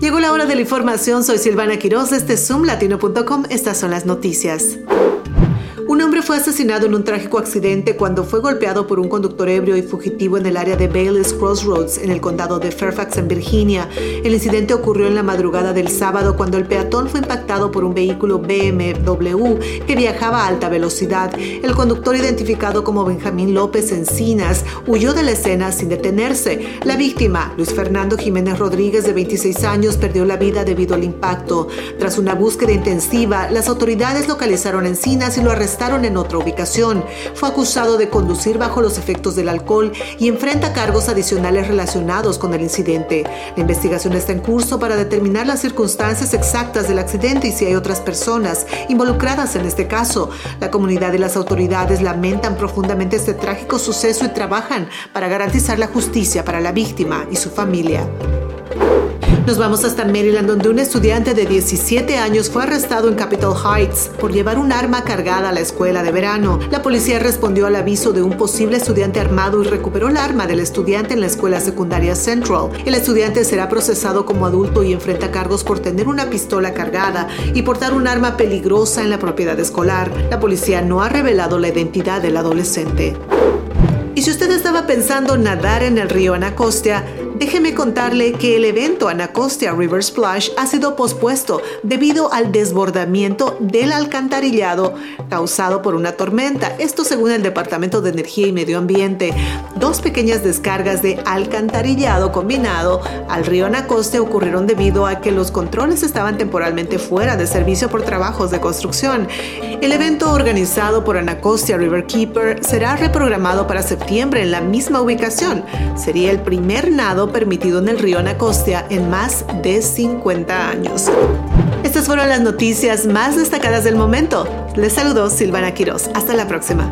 Llegó la hora de la información. Soy Silvana Quiroz desde zoomlatino.com. Estas son las noticias. Un hombre fue asesinado en un trágico accidente cuando fue golpeado por un conductor ebrio y fugitivo en el área de Bayless Crossroads, en el condado de Fairfax, en Virginia. El incidente ocurrió en la madrugada del sábado cuando el peatón fue impactado por un vehículo BMW que viajaba a alta velocidad. El conductor, identificado como Benjamín López Encinas, huyó de la escena sin detenerse. La víctima, Luis Fernando Jiménez Rodríguez, de 26 años, perdió la vida debido al impacto. Tras una búsqueda intensiva, las autoridades localizaron Encinas y lo arrestaron en otra ubicación. Fue acusado de conducir bajo los efectos del alcohol y enfrenta cargos adicionales relacionados con el incidente. La investigación está en curso para determinar las circunstancias exactas del accidente y si hay otras personas involucradas en este caso. La comunidad y las autoridades lamentan profundamente este trágico suceso y trabajan para garantizar la justicia para la víctima y su familia. Nos vamos hasta Maryland, donde un estudiante de 17 años fue arrestado en Capitol Heights por llevar un arma cargada a la escuela de verano. La policía respondió al aviso de un posible estudiante armado y recuperó el arma del estudiante en la escuela secundaria Central. El estudiante será procesado como adulto y enfrenta cargos por tener una pistola cargada y portar un arma peligrosa en la propiedad escolar. La policía no ha revelado la identidad del adolescente. Y si usted estaba pensando nadar en el río Anacostia, Déjeme contarle que el evento Anacostia River Splash ha sido pospuesto debido al desbordamiento del alcantarillado causado por una tormenta. Esto según el Departamento de Energía y Medio Ambiente. Dos pequeñas descargas de alcantarillado combinado al río Anacostia ocurrieron debido a que los controles estaban temporalmente fuera de servicio por trabajos de construcción. El evento organizado por Anacostia River Keeper será reprogramado para septiembre en la misma ubicación. Sería el primer nado permitido en el río Anacostia en más de 50 años. Estas fueron las noticias más destacadas del momento. Les saludó Silvana Quiroz. Hasta la próxima.